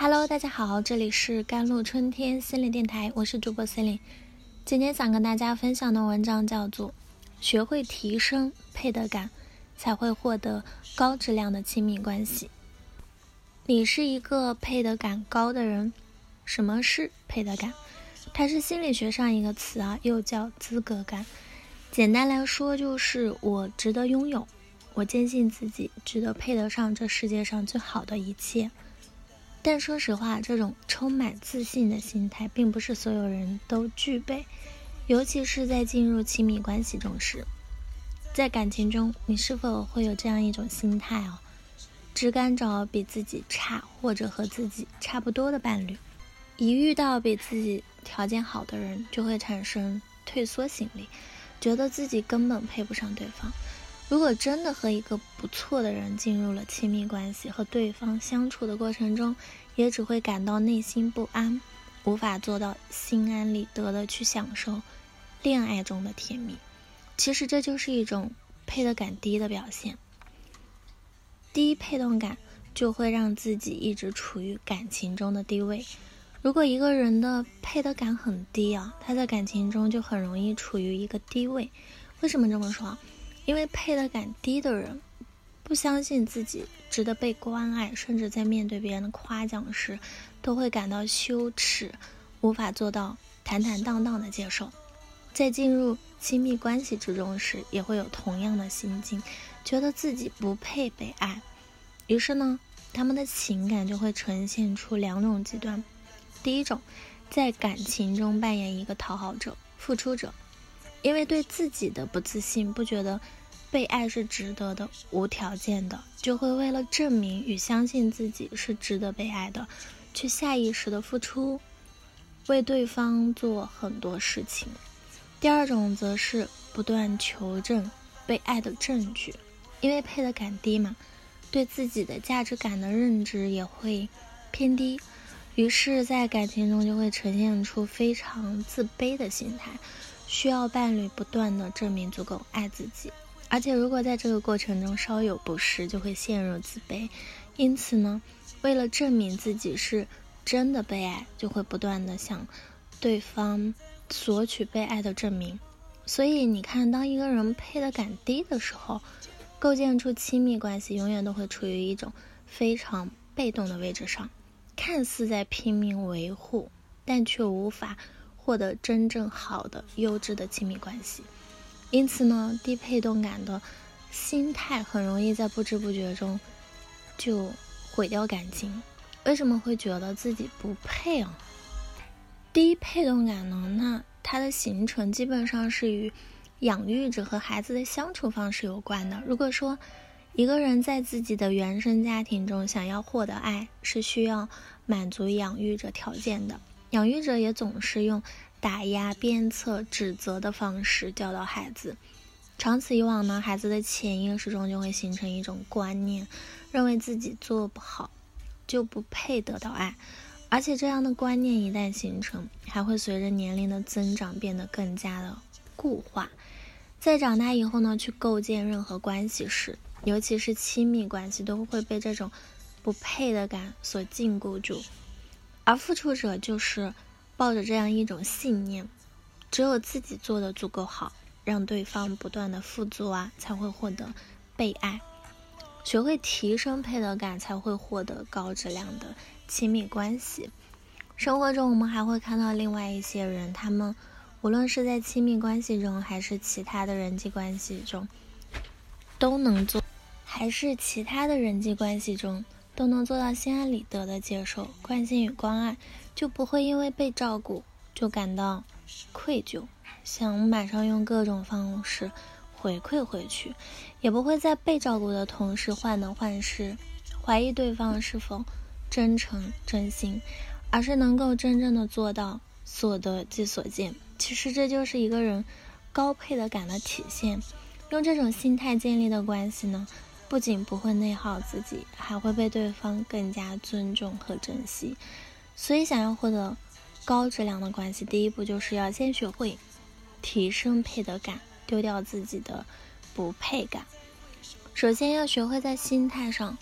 Hello，大家好，这里是甘露春天心理电台，我是主播森林今天想跟大家分享的文章叫做《学会提升配得感，才会获得高质量的亲密关系》。你是一个配得感高的人？什么是配得感？它是心理学上一个词啊，又叫资格感。简单来说，就是我值得拥有，我坚信自己值得配得上这世界上最好的一切。但说实话，这种充满自信的心态，并不是所有人都具备，尤其是在进入亲密关系中时。在感情中，你是否会有这样一种心态哦？只敢找比自己差或者和自己差不多的伴侣，一遇到比自己条件好的人，就会产生退缩心理。觉得自己根本配不上对方。如果真的和一个不错的人进入了亲密关系，和对方相处的过程中，也只会感到内心不安，无法做到心安理得的去享受恋爱中的甜蜜。其实这就是一种配得感低的表现。低配动感就会让自己一直处于感情中的低位。如果一个人的配得感很低啊，他在感情中就很容易处于一个低位。为什么这么说？因为配得感低的人不相信自己值得被关爱，甚至在面对别人的夸奖时都会感到羞耻，无法做到坦坦荡荡的接受。在进入亲密关系之中时，也会有同样的心境，觉得自己不配被爱。于是呢，他们的情感就会呈现出两种极端。第一种，在感情中扮演一个讨好者、付出者，因为对自己的不自信，不觉得被爱是值得的、无条件的，就会为了证明与相信自己是值得被爱的，去下意识的付出，为对方做很多事情。第二种则是不断求证被爱的证据，因为配得感低嘛，对自己的价值感的认知也会偏低。于是，在感情中就会呈现出非常自卑的心态，需要伴侣不断的证明足够爱自己，而且如果在这个过程中稍有不适，就会陷入自卑。因此呢，为了证明自己是真的被爱，就会不断的向对方索取被爱的证明。所以你看，当一个人配得感低的时候，构建出亲密关系，永远都会处于一种非常被动的位置上。看似在拼命维护，但却无法获得真正好的、优质的亲密关系。因此呢，低配动感的心态很容易在不知不觉中就毁掉感情。为什么会觉得自己不配啊？低配动感呢？那它的形成基本上是与养育者和孩子的相处方式有关的。如果说，一个人在自己的原生家庭中想要获得爱，是需要满足养育者条件的。养育者也总是用打压、鞭策、指责的方式教导孩子。长此以往呢，孩子的潜意识中就会形成一种观念，认为自己做不好就不配得到爱。而且这样的观念一旦形成，还会随着年龄的增长变得更加的固化。在长大以后呢，去构建任何关系时，尤其是亲密关系都会被这种不配的感所禁锢住，而付出者就是抱着这样一种信念：只有自己做的足够好，让对方不断的付出啊，才会获得被爱。学会提升配得感，才会获得高质量的亲密关系。生活中，我们还会看到另外一些人，他们无论是在亲密关系中，还是其他的人际关系中，都能做。还是其他的人际关系中都能做到心安理得的接受关心与关爱，就不会因为被照顾就感到愧疚，想马上用各种方式回馈回去，也不会在被照顾的同时患得患失，怀疑对方是否真诚真心，而是能够真正的做到所得即所见。其实这就是一个人高配的感的体现。用这种心态建立的关系呢？不仅不会内耗自己，还会被对方更加尊重和珍惜。所以，想要获得高质量的关系，第一步就是要先学会提升配得感，丢掉自己的不配感。首先要学会在心态上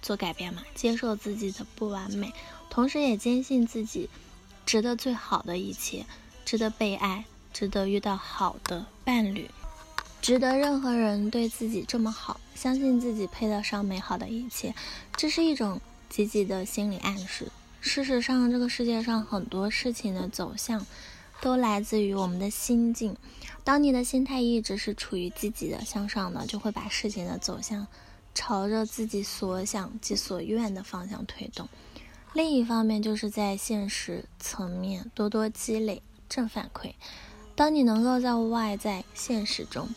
做改变嘛，接受自己的不完美，同时也坚信自己值得最好的一切，值得被爱，值得遇到好的伴侣，值得任何人对自己这么好，相信自己配得上美好的一切。这是一种积极的心理暗示。事实上，这个世界上很多事情的走向都来自于我们的心境。当你的心态一直是处于积极的向上的，就会把事情的走向朝着自己所想及所愿的方向推动。另一方面，就是在现实层面多多积累正反馈。当你能够在外在现实中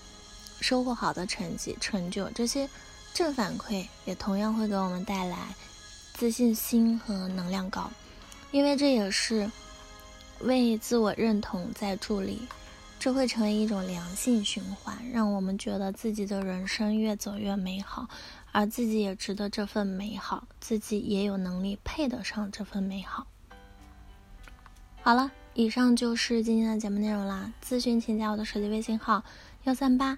收获好的成绩、成就，这些正反馈也同样会给我们带来自信心和能量高，因为这也是为自我认同在助力。这会成为一种良性循环，让我们觉得自己的人生越走越美好，而自己也值得这份美好，自己也有能力配得上这份美好。好了，以上就是今天的节目内容啦。咨询请加我的手机微信号：幺三八